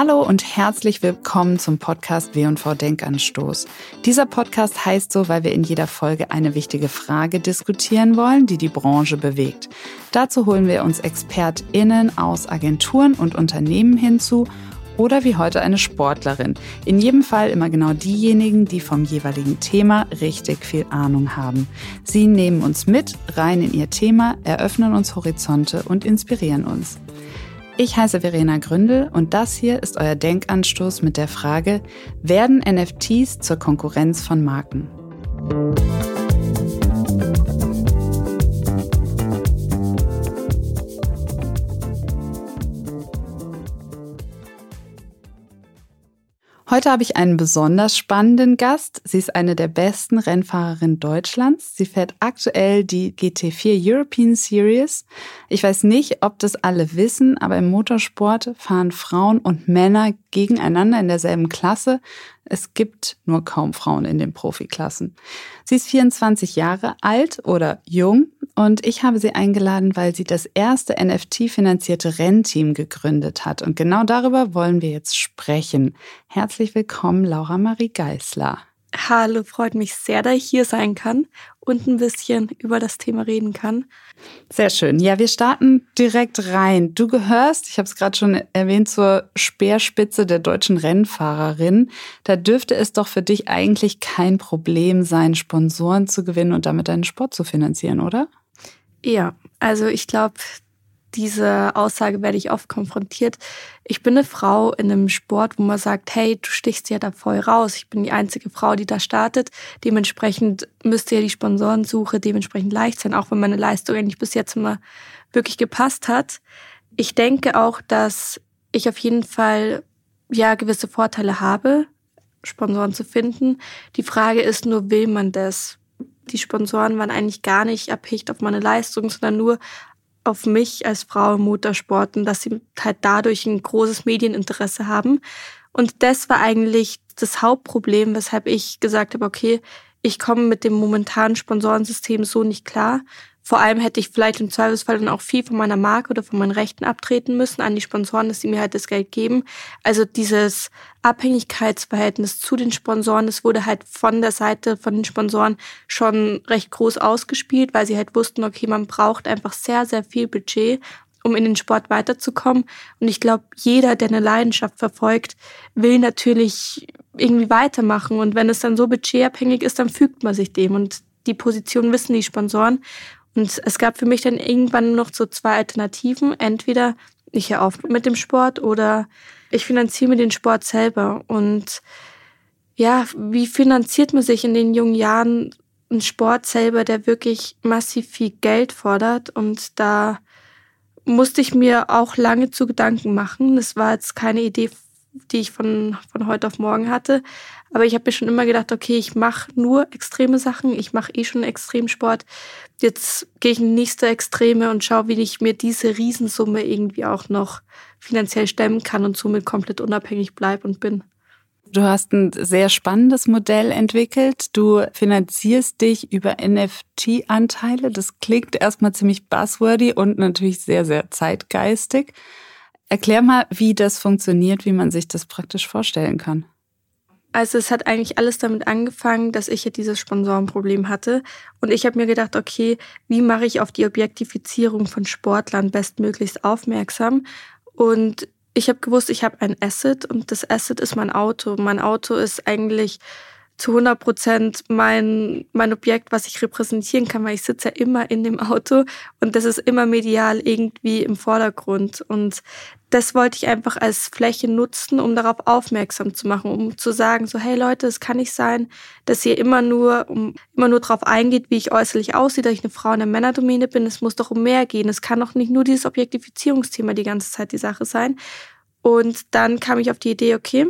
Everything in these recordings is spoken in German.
Hallo und herzlich willkommen zum Podcast W&V Denkanstoß. Dieser Podcast heißt so, weil wir in jeder Folge eine wichtige Frage diskutieren wollen, die die Branche bewegt. Dazu holen wir uns ExpertInnen aus Agenturen und Unternehmen hinzu oder wie heute eine Sportlerin. In jedem Fall immer genau diejenigen, die vom jeweiligen Thema richtig viel Ahnung haben. Sie nehmen uns mit rein in ihr Thema, eröffnen uns Horizonte und inspirieren uns. Ich heiße Verena Gründel und das hier ist euer Denkanstoß mit der Frage, werden NFTs zur Konkurrenz von Marken? Heute habe ich einen besonders spannenden Gast. Sie ist eine der besten Rennfahrerinnen Deutschlands. Sie fährt aktuell die GT4 European Series. Ich weiß nicht, ob das alle wissen, aber im Motorsport fahren Frauen und Männer gegeneinander in derselben Klasse. Es gibt nur kaum Frauen in den Profiklassen. Sie ist 24 Jahre alt oder jung und ich habe sie eingeladen, weil sie das erste NFT-finanzierte Rennteam gegründet hat. Und genau darüber wollen wir jetzt sprechen. Herzlich willkommen, Laura Marie Geisler. Hallo, freut mich sehr, dass ich hier sein kann und ein bisschen über das Thema reden kann. Sehr schön. Ja, wir starten direkt rein. Du gehörst, ich habe es gerade schon erwähnt, zur Speerspitze der deutschen Rennfahrerin. Da dürfte es doch für dich eigentlich kein Problem sein, Sponsoren zu gewinnen und damit deinen Sport zu finanzieren, oder? Ja, also ich glaube, diese Aussage werde ich oft konfrontiert. Ich bin eine Frau in einem Sport, wo man sagt, hey, du stichst ja da voll raus. Ich bin die einzige Frau, die da startet. Dementsprechend müsste ja die Sponsorensuche dementsprechend leicht sein, auch wenn meine Leistung eigentlich bis jetzt immer wirklich gepasst hat. Ich denke auch, dass ich auf jeden Fall ja gewisse Vorteile habe, Sponsoren zu finden. Die Frage ist nur, will man das? Die Sponsoren waren eigentlich gar nicht abhängig auf meine Leistung, sondern nur auf mich als Frau im Motorsport und dass sie halt dadurch ein großes Medieninteresse haben. Und das war eigentlich das Hauptproblem, weshalb ich gesagt habe, okay, ich komme mit dem momentanen Sponsorensystem so nicht klar. Vor allem hätte ich vielleicht im Zweifelsfall dann auch viel von meiner Marke oder von meinen Rechten abtreten müssen an die Sponsoren, dass sie mir halt das Geld geben. Also dieses Abhängigkeitsverhältnis zu den Sponsoren, das wurde halt von der Seite von den Sponsoren schon recht groß ausgespielt, weil sie halt wussten, okay, man braucht einfach sehr, sehr viel Budget, um in den Sport weiterzukommen. Und ich glaube, jeder, der eine Leidenschaft verfolgt, will natürlich irgendwie weitermachen. Und wenn es dann so budgetabhängig ist, dann fügt man sich dem. Und die Position wissen die Sponsoren. Und es gab für mich dann irgendwann noch so zwei Alternativen. Entweder ich höre auf mit dem Sport oder ich finanziere mir den Sport selber. Und ja, wie finanziert man sich in den jungen Jahren einen Sport selber, der wirklich massiv viel Geld fordert? Und da musste ich mir auch lange zu Gedanken machen. Das war jetzt keine Idee die ich von, von heute auf morgen hatte. Aber ich habe mir schon immer gedacht, okay, ich mache nur extreme Sachen, ich mache eh schon Extremsport. Jetzt gehe ich in die nächste Extreme und schaue, wie ich mir diese Riesensumme irgendwie auch noch finanziell stemmen kann und somit komplett unabhängig bleibe und bin. Du hast ein sehr spannendes Modell entwickelt. Du finanzierst dich über NFT-Anteile. Das klingt erstmal ziemlich buzzwordy und natürlich sehr, sehr zeitgeistig. Erklär mal, wie das funktioniert, wie man sich das praktisch vorstellen kann. Also es hat eigentlich alles damit angefangen, dass ich ja dieses Sponsorenproblem hatte. Und ich habe mir gedacht, okay, wie mache ich auf die Objektifizierung von Sportlern bestmöglichst aufmerksam? Und ich habe gewusst, ich habe ein Asset und das Asset ist mein Auto. Mein Auto ist eigentlich zu 100 Prozent mein, mein Objekt, was ich repräsentieren kann, weil ich sitze ja immer in dem Auto und das ist immer medial irgendwie im Vordergrund. Und das wollte ich einfach als Fläche nutzen, um darauf aufmerksam zu machen, um zu sagen, so, hey Leute, es kann nicht sein, dass ihr immer nur, um, immer nur darauf eingeht, wie ich äußerlich aussehe, dass ich eine Frau in der Männerdomäne bin. Es muss doch um mehr gehen. Es kann doch nicht nur dieses Objektifizierungsthema die ganze Zeit die Sache sein. Und dann kam ich auf die Idee, okay,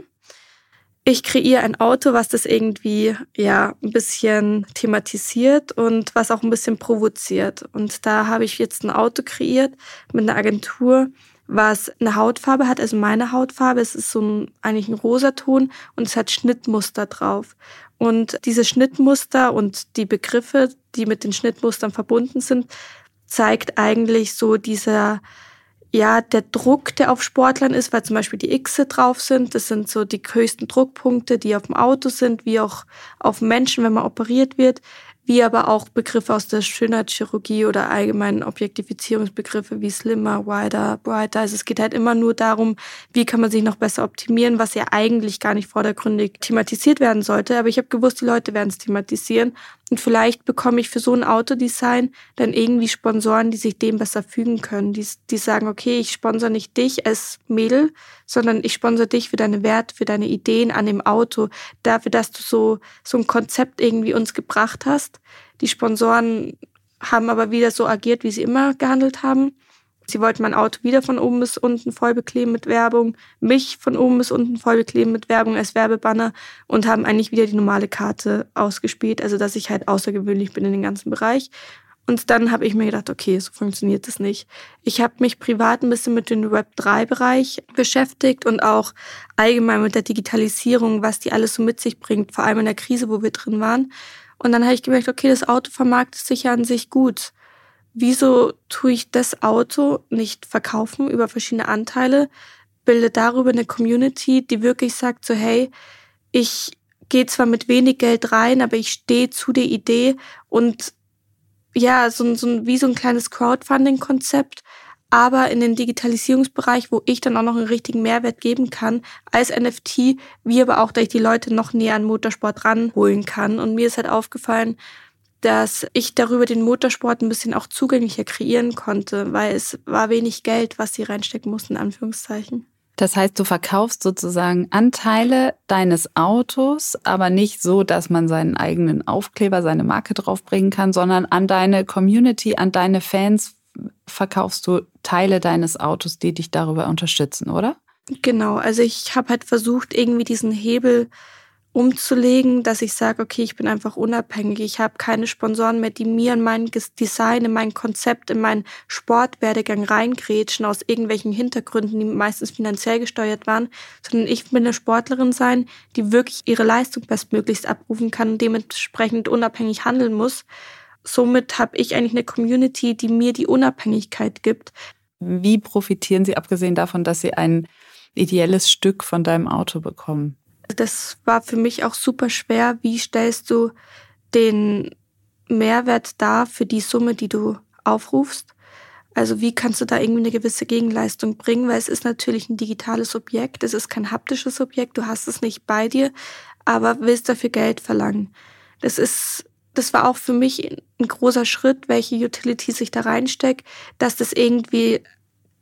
ich kreiere ein Auto, was das irgendwie ja ein bisschen thematisiert und was auch ein bisschen provoziert. Und da habe ich jetzt ein Auto kreiert mit einer Agentur, was eine Hautfarbe hat, also meine Hautfarbe. Es ist so ein, eigentlich ein Rosaton und es hat Schnittmuster drauf. Und diese Schnittmuster und die Begriffe, die mit den Schnittmustern verbunden sind, zeigt eigentlich so dieser ja, der Druck, der auf Sportlern ist, weil zum Beispiel die Xe drauf sind. Das sind so die höchsten Druckpunkte, die auf dem Auto sind, wie auch auf Menschen, wenn man operiert wird wie aber auch Begriffe aus der Schönheitschirurgie oder allgemeinen Objektifizierungsbegriffe wie slimmer, wider, brighter. Also es geht halt immer nur darum, wie kann man sich noch besser optimieren, was ja eigentlich gar nicht vordergründig thematisiert werden sollte. Aber ich habe gewusst, die Leute werden es thematisieren. Und vielleicht bekomme ich für so ein Autodesign dann irgendwie Sponsoren, die sich dem besser fügen können. Die, die sagen, okay, ich sponsere nicht dich als Mädel, sondern ich sponsere dich für deine Werte, für deine Ideen an dem Auto, dafür, dass du so, so ein Konzept irgendwie uns gebracht hast. Die Sponsoren haben aber wieder so agiert, wie sie immer gehandelt haben. Sie wollten mein Auto wieder von oben bis unten voll bekleben mit Werbung, mich von oben bis unten voll bekleben mit Werbung als Werbebanner und haben eigentlich wieder die normale Karte ausgespielt, also dass ich halt außergewöhnlich bin in dem ganzen Bereich. Und dann habe ich mir gedacht, okay, so funktioniert das nicht. Ich habe mich privat ein bisschen mit dem Web3-Bereich beschäftigt und auch allgemein mit der Digitalisierung, was die alles so mit sich bringt, vor allem in der Krise, wo wir drin waren. Und dann habe ich gemerkt, okay, das Auto vermarktet sich ja an sich gut wieso tue ich das Auto nicht verkaufen über verschiedene Anteile, bilde darüber eine Community, die wirklich sagt so, hey, ich gehe zwar mit wenig Geld rein, aber ich stehe zu der Idee und ja, so, so wie so ein kleines Crowdfunding-Konzept, aber in den Digitalisierungsbereich, wo ich dann auch noch einen richtigen Mehrwert geben kann als NFT, wie aber auch, dass ich die Leute noch näher an Motorsport ranholen kann. Und mir ist halt aufgefallen, dass ich darüber den Motorsport ein bisschen auch zugänglicher kreieren konnte, weil es war wenig Geld, was sie reinstecken mussten, in Anführungszeichen. Das heißt, du verkaufst sozusagen Anteile deines Autos, aber nicht so, dass man seinen eigenen Aufkleber, seine Marke draufbringen kann, sondern an deine Community, an deine Fans verkaufst du Teile deines Autos, die dich darüber unterstützen, oder? Genau, also ich habe halt versucht, irgendwie diesen Hebel umzulegen, dass ich sage, okay, ich bin einfach unabhängig. Ich habe keine Sponsoren mehr, die mir in mein Design, in mein Konzept, in meinen Sportwerdegang reingrätschen aus irgendwelchen Hintergründen, die meistens finanziell gesteuert waren, sondern ich will eine Sportlerin sein, die wirklich ihre Leistung bestmöglichst abrufen kann und dementsprechend unabhängig handeln muss. Somit habe ich eigentlich eine Community, die mir die Unabhängigkeit gibt. Wie profitieren Sie, abgesehen davon, dass Sie ein ideelles Stück von deinem Auto bekommen? Das war für mich auch super schwer. Wie stellst du den Mehrwert dar für die Summe, die du aufrufst? Also wie kannst du da irgendwie eine gewisse Gegenleistung bringen? Weil es ist natürlich ein digitales Objekt, es ist kein haptisches Objekt, du hast es nicht bei dir, aber willst dafür Geld verlangen. Das ist, das war auch für mich ein großer Schritt, welche Utilities ich da reinstecke, dass das irgendwie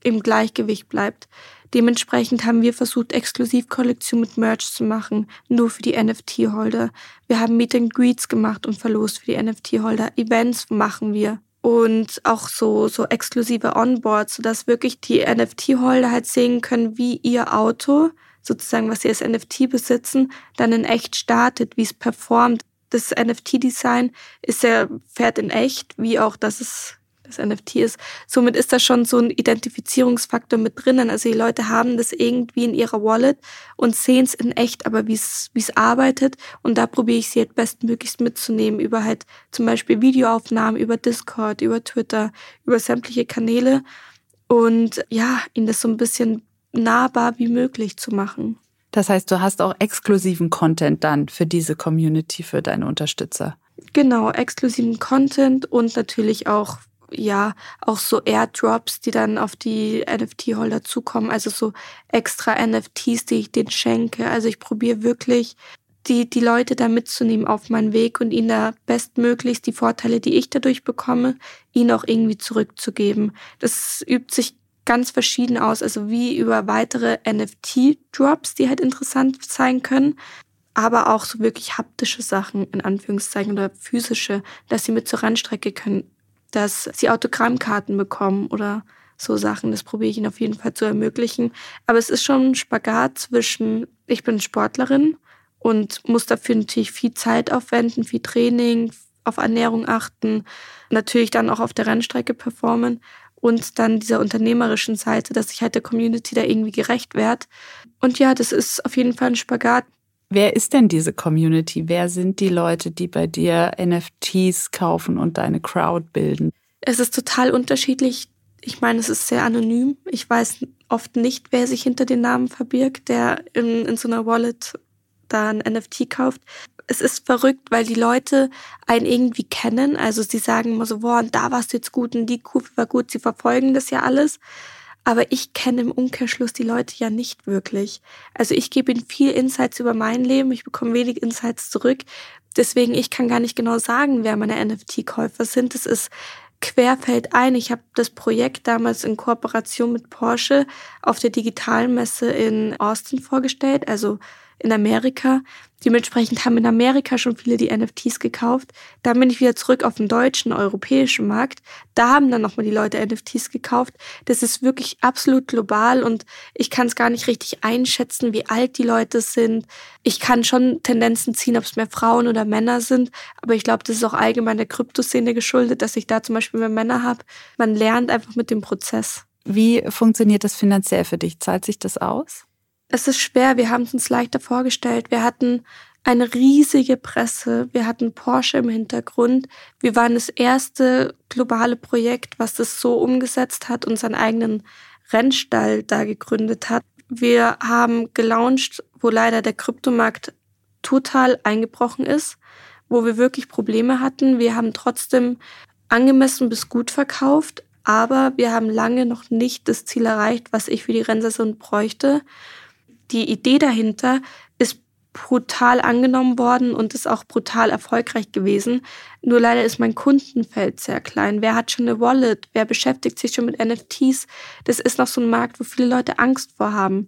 im Gleichgewicht bleibt. Dementsprechend haben wir versucht, Exklusivkollektion mit Merch zu machen, nur für die NFT-Holder. Wir haben Meet and Greets gemacht und verlost für die NFT-Holder. Events machen wir und auch so, so exklusive Onboards, sodass wirklich die NFT-Holder halt sehen können, wie ihr Auto, sozusagen, was sie als NFT besitzen, dann in echt startet, wie es performt. Das NFT-Design ist ja, fährt in echt, wie auch, dass es das NFT ist. Somit ist da schon so ein Identifizierungsfaktor mit drinnen. Also die Leute haben das irgendwie in ihrer Wallet und sehen es in echt, aber wie es wie es arbeitet. Und da probiere ich sie halt bestmöglichst mitzunehmen über halt zum Beispiel Videoaufnahmen, über Discord, über Twitter, über sämtliche Kanäle und ja, ihnen das so ein bisschen nahbar wie möglich zu machen. Das heißt, du hast auch exklusiven Content dann für diese Community, für deine Unterstützer. Genau, exklusiven Content und natürlich auch ja auch so Airdrops, die dann auf die NFT-Holder zukommen, also so extra NFTs, die ich denen schenke. Also ich probiere wirklich die, die Leute da mitzunehmen auf meinen Weg und ihnen da bestmöglichst die Vorteile, die ich dadurch bekomme, ihnen auch irgendwie zurückzugeben. Das übt sich ganz verschieden aus, also wie über weitere NFT-Drops, die halt interessant sein können, aber auch so wirklich haptische Sachen in Anführungszeichen oder physische, dass sie mit zur Rennstrecke können, dass sie Autogrammkarten bekommen oder so Sachen. Das probiere ich ihnen auf jeden Fall zu ermöglichen. Aber es ist schon ein Spagat zwischen, ich bin Sportlerin und muss dafür natürlich viel Zeit aufwenden, viel Training, auf Ernährung achten, natürlich dann auch auf der Rennstrecke performen und dann dieser unternehmerischen Seite, dass ich halt der Community da irgendwie gerecht werde. Und ja, das ist auf jeden Fall ein Spagat, Wer ist denn diese Community? Wer sind die Leute, die bei dir NFTs kaufen und deine Crowd bilden? Es ist total unterschiedlich. Ich meine, es ist sehr anonym. Ich weiß oft nicht, wer sich hinter den Namen verbirgt, der in, in so einer Wallet da ein NFT kauft. Es ist verrückt, weil die Leute einen irgendwie kennen. Also sie sagen immer so, boah, und da warst du jetzt gut und die Kurve war gut. Sie verfolgen das ja alles. Aber ich kenne im Umkehrschluss die Leute ja nicht wirklich. Also ich gebe ihnen viel Insights über mein Leben. Ich bekomme wenig Insights zurück. Deswegen, ich kann gar nicht genau sagen, wer meine NFT-Käufer sind. Es ist querfeld ein. Ich habe das Projekt damals in Kooperation mit Porsche auf der Digitalmesse in Austin vorgestellt, also in Amerika. Dementsprechend haben in Amerika schon viele die NFTs gekauft. Dann bin ich wieder zurück auf den deutschen, europäischen Markt. Da haben dann nochmal die Leute NFTs gekauft. Das ist wirklich absolut global und ich kann es gar nicht richtig einschätzen, wie alt die Leute sind. Ich kann schon Tendenzen ziehen, ob es mehr Frauen oder Männer sind, aber ich glaube, das ist auch allgemein der Kryptoszene geschuldet, dass ich da zum Beispiel mehr Männer habe. Man lernt einfach mit dem Prozess. Wie funktioniert das finanziell für dich? Zahlt sich das aus? Es ist schwer, wir haben es uns leichter vorgestellt. Wir hatten eine riesige Presse, wir hatten Porsche im Hintergrund. Wir waren das erste globale Projekt, was das so umgesetzt hat und seinen eigenen Rennstall da gegründet hat. Wir haben gelauncht, wo leider der Kryptomarkt total eingebrochen ist, wo wir wirklich Probleme hatten. Wir haben trotzdem angemessen bis gut verkauft, aber wir haben lange noch nicht das Ziel erreicht, was ich für die Rennsaison bräuchte die Idee dahinter ist brutal angenommen worden und ist auch brutal erfolgreich gewesen. Nur leider ist mein Kundenfeld sehr klein. Wer hat schon eine Wallet? Wer beschäftigt sich schon mit NFTs? Das ist noch so ein Markt, wo viele Leute Angst vor haben.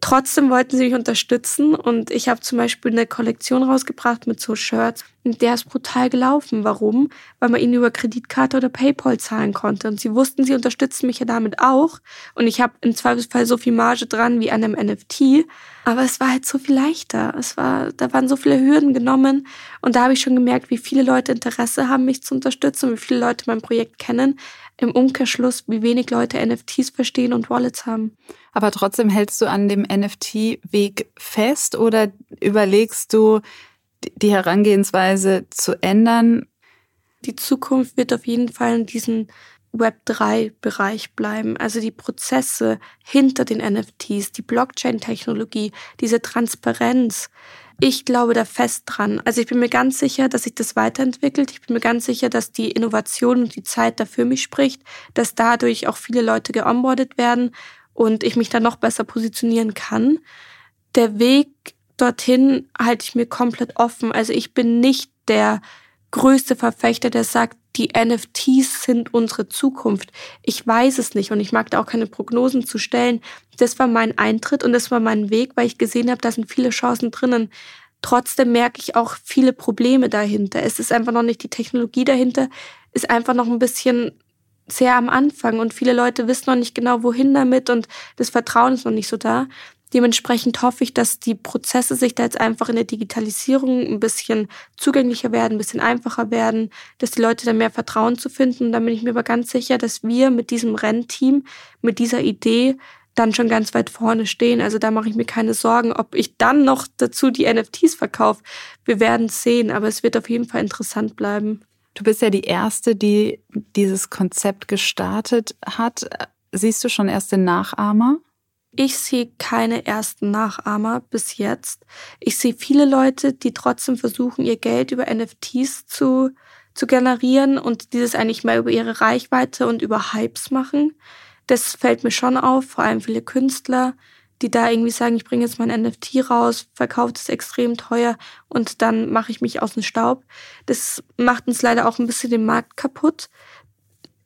Trotzdem wollten sie mich unterstützen und ich habe zum Beispiel eine Kollektion rausgebracht mit so Shirts und der ist brutal gelaufen. Warum? Weil man ihn über Kreditkarte oder PayPal zahlen konnte und sie wussten, sie unterstützen mich ja damit auch und ich habe im Zweifelsfall so viel Marge dran wie an einem NFT, aber es war halt so viel leichter. Es war, da waren so viele Hürden genommen und da habe ich schon gemerkt, wie viele Leute Interesse haben, mich zu unterstützen wie viele Leute mein Projekt kennen, im Umkehrschluss, wie wenig Leute NFTs verstehen und Wallets haben. Aber trotzdem hältst du an dem NFT-Weg fest oder überlegst du, die Herangehensweise zu ändern? Die Zukunft wird auf jeden Fall in diesem Web3-Bereich bleiben. Also die Prozesse hinter den NFTs, die Blockchain-Technologie, diese Transparenz, ich glaube da fest dran. Also ich bin mir ganz sicher, dass sich das weiterentwickelt. Ich bin mir ganz sicher, dass die Innovation und die Zeit da für mich spricht, dass dadurch auch viele Leute geonboardet werden und ich mich dann noch besser positionieren kann. Der Weg dorthin halte ich mir komplett offen. Also ich bin nicht der größte Verfechter, der sagt, die NFTs sind unsere Zukunft. Ich weiß es nicht und ich mag da auch keine Prognosen zu stellen. Das war mein Eintritt und das war mein Weg, weil ich gesehen habe, da sind viele Chancen drinnen. Trotzdem merke ich auch viele Probleme dahinter. Es ist einfach noch nicht die Technologie dahinter, ist einfach noch ein bisschen sehr am Anfang und viele Leute wissen noch nicht genau, wohin damit und das Vertrauen ist noch nicht so da. Dementsprechend hoffe ich, dass die Prozesse sich da jetzt einfach in der Digitalisierung ein bisschen zugänglicher werden, ein bisschen einfacher werden, dass die Leute da mehr Vertrauen zu finden. Und dann bin ich mir aber ganz sicher, dass wir mit diesem Rennteam, mit dieser Idee dann schon ganz weit vorne stehen. Also da mache ich mir keine Sorgen, ob ich dann noch dazu die NFTs verkaufe. Wir werden sehen, aber es wird auf jeden Fall interessant bleiben. Du bist ja die Erste, die dieses Konzept gestartet hat. Siehst du schon erste Nachahmer? Ich sehe keine ersten Nachahmer bis jetzt. Ich sehe viele Leute, die trotzdem versuchen, ihr Geld über NFTs zu, zu generieren und dieses eigentlich mal über ihre Reichweite und über Hypes machen. Das fällt mir schon auf, vor allem viele Künstler, die da irgendwie sagen, ich bringe jetzt mein NFT raus, verkaufe es extrem teuer und dann mache ich mich aus dem Staub. Das macht uns leider auch ein bisschen den Markt kaputt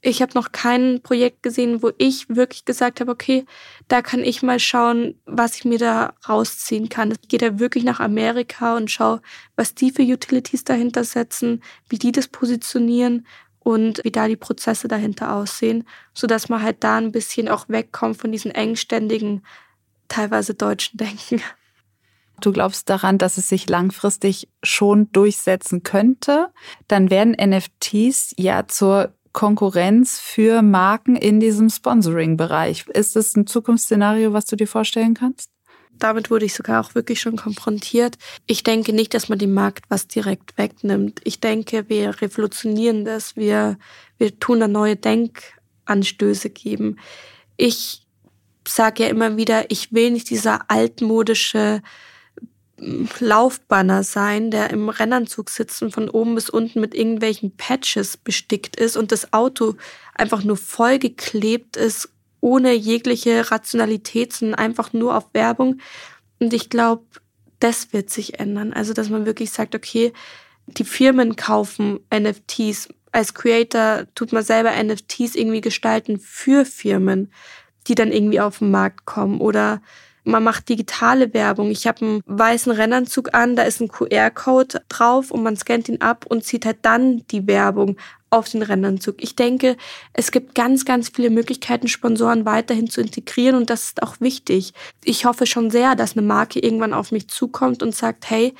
ich habe noch kein Projekt gesehen, wo ich wirklich gesagt habe, okay, da kann ich mal schauen, was ich mir da rausziehen kann. Ich gehe da wirklich nach Amerika und schaue, was die für Utilities dahinter setzen, wie die das positionieren und wie da die Prozesse dahinter aussehen, sodass man halt da ein bisschen auch wegkommt von diesen engständigen, teilweise deutschen Denken. Du glaubst daran, dass es sich langfristig schon durchsetzen könnte, dann werden NFTs ja zur Konkurrenz für Marken in diesem Sponsoring-Bereich. Ist das ein Zukunftsszenario, was du dir vorstellen kannst? Damit wurde ich sogar auch wirklich schon konfrontiert. Ich denke nicht, dass man dem Markt was direkt wegnimmt. Ich denke, wir revolutionieren das. Wir, wir tun da neue Denk, Denkanstöße geben. Ich sage ja immer wieder, ich will nicht dieser altmodische Laufbanner sein, der im Rennanzug sitzt und von oben bis unten mit irgendwelchen Patches bestickt ist und das Auto einfach nur vollgeklebt ist, ohne jegliche Rationalität, sondern einfach nur auf Werbung. Und ich glaube, das wird sich ändern. Also, dass man wirklich sagt, okay, die Firmen kaufen NFTs. Als Creator tut man selber NFTs irgendwie gestalten für Firmen, die dann irgendwie auf den Markt kommen. Oder man macht digitale Werbung. Ich habe einen weißen Rennanzug an, da ist ein QR-Code drauf und man scannt ihn ab und zieht halt dann die Werbung auf den Rennanzug. Ich denke, es gibt ganz, ganz viele Möglichkeiten, Sponsoren weiterhin zu integrieren und das ist auch wichtig. Ich hoffe schon sehr, dass eine Marke irgendwann auf mich zukommt und sagt, hey,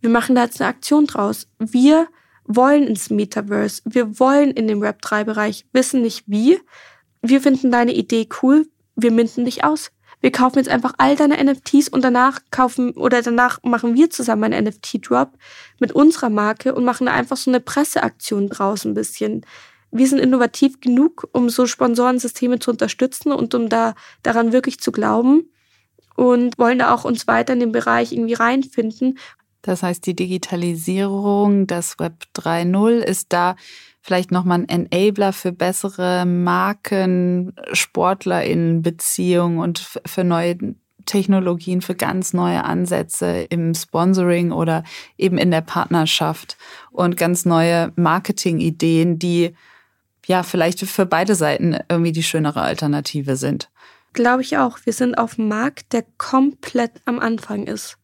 wir machen da jetzt eine Aktion draus. Wir wollen ins Metaverse. Wir wollen in den Web3-Bereich, wissen nicht wie. Wir finden deine Idee cool. Wir minden dich aus. Wir kaufen jetzt einfach all deine NFTs und danach kaufen oder danach machen wir zusammen einen NFT-Drop mit unserer Marke und machen einfach so eine Presseaktion draus ein bisschen. Wir sind innovativ genug, um so Sponsorensysteme zu unterstützen und um da daran wirklich zu glauben und wollen da auch uns weiter in den Bereich irgendwie reinfinden. Das heißt, die Digitalisierung, das Web 3.0 ist da vielleicht nochmal ein Enabler für bessere Marken, SportlerInnen-Beziehungen und für neue Technologien, für ganz neue Ansätze im Sponsoring oder eben in der Partnerschaft und ganz neue Marketing-Ideen, die ja vielleicht für beide Seiten irgendwie die schönere Alternative sind. Glaube ich auch. Wir sind auf einem Markt, der komplett am Anfang ist.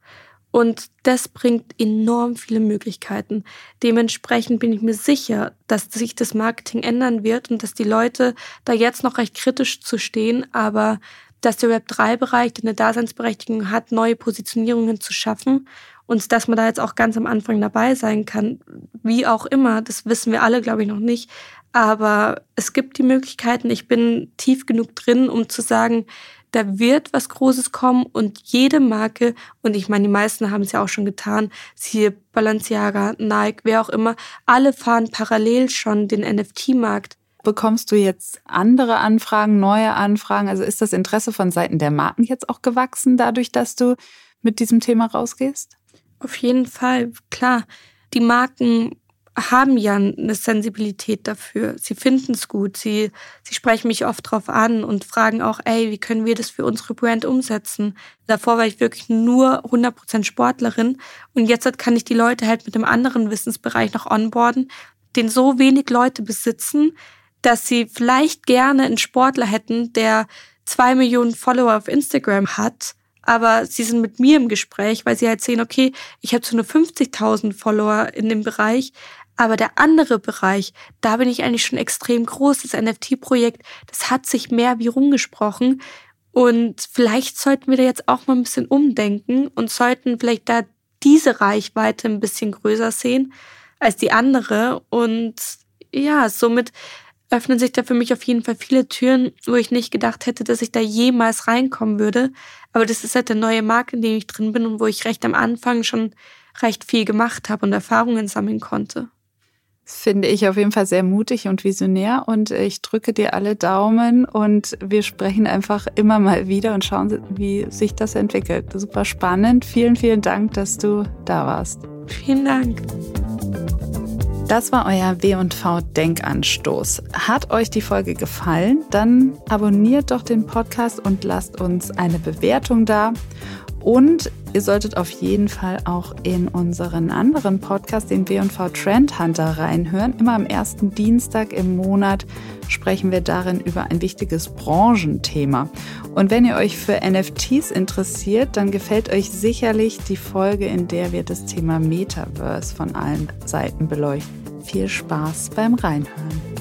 Und das bringt enorm viele Möglichkeiten. Dementsprechend bin ich mir sicher, dass sich das Marketing ändern wird und dass die Leute da jetzt noch recht kritisch zu stehen, aber dass der Web3-Bereich eine Daseinsberechtigung hat, neue Positionierungen zu schaffen und dass man da jetzt auch ganz am Anfang dabei sein kann, wie auch immer, das wissen wir alle, glaube ich, noch nicht. Aber es gibt die Möglichkeiten. Ich bin tief genug drin, um zu sagen, da wird was Großes kommen und jede Marke, und ich meine, die meisten haben es ja auch schon getan, siehe Balenciaga, Nike, wer auch immer, alle fahren parallel schon den NFT-Markt. Bekommst du jetzt andere Anfragen, neue Anfragen? Also ist das Interesse von Seiten der Marken jetzt auch gewachsen, dadurch, dass du mit diesem Thema rausgehst? Auf jeden Fall, klar. Die Marken haben ja eine Sensibilität dafür. Sie finden es gut. Sie, sie sprechen mich oft drauf an und fragen auch, ey, wie können wir das für unsere Brand umsetzen? Davor war ich wirklich nur 100% Sportlerin und jetzt kann ich die Leute halt mit einem anderen Wissensbereich noch onboarden, den so wenig Leute besitzen, dass sie vielleicht gerne einen Sportler hätten, der zwei Millionen Follower auf Instagram hat, aber sie sind mit mir im Gespräch, weil sie halt sehen, okay, ich habe so nur 50.000 Follower in dem Bereich, aber der andere Bereich, da bin ich eigentlich schon extrem groß. Das NFT-Projekt, das hat sich mehr wie rumgesprochen. Und vielleicht sollten wir da jetzt auch mal ein bisschen umdenken und sollten vielleicht da diese Reichweite ein bisschen größer sehen als die andere. Und ja, somit öffnen sich da für mich auf jeden Fall viele Türen, wo ich nicht gedacht hätte, dass ich da jemals reinkommen würde. Aber das ist halt der neue Markt, in dem ich drin bin und wo ich recht am Anfang schon recht viel gemacht habe und Erfahrungen sammeln konnte finde ich auf jeden Fall sehr mutig und visionär und ich drücke dir alle Daumen und wir sprechen einfach immer mal wieder und schauen, wie sich das entwickelt. Super spannend. Vielen, vielen Dank, dass du da warst. Vielen Dank. Das war euer W&V Denkanstoß. Hat euch die Folge gefallen? Dann abonniert doch den Podcast und lasst uns eine Bewertung da. Und ihr solltet auf jeden Fall auch in unseren anderen Podcast, den W&V Trend Hunter, reinhören. Immer am ersten Dienstag im Monat sprechen wir darin über ein wichtiges Branchenthema. Und wenn ihr euch für NFTs interessiert, dann gefällt euch sicherlich die Folge, in der wir das Thema Metaverse von allen Seiten beleuchten. Viel Spaß beim Reinhören.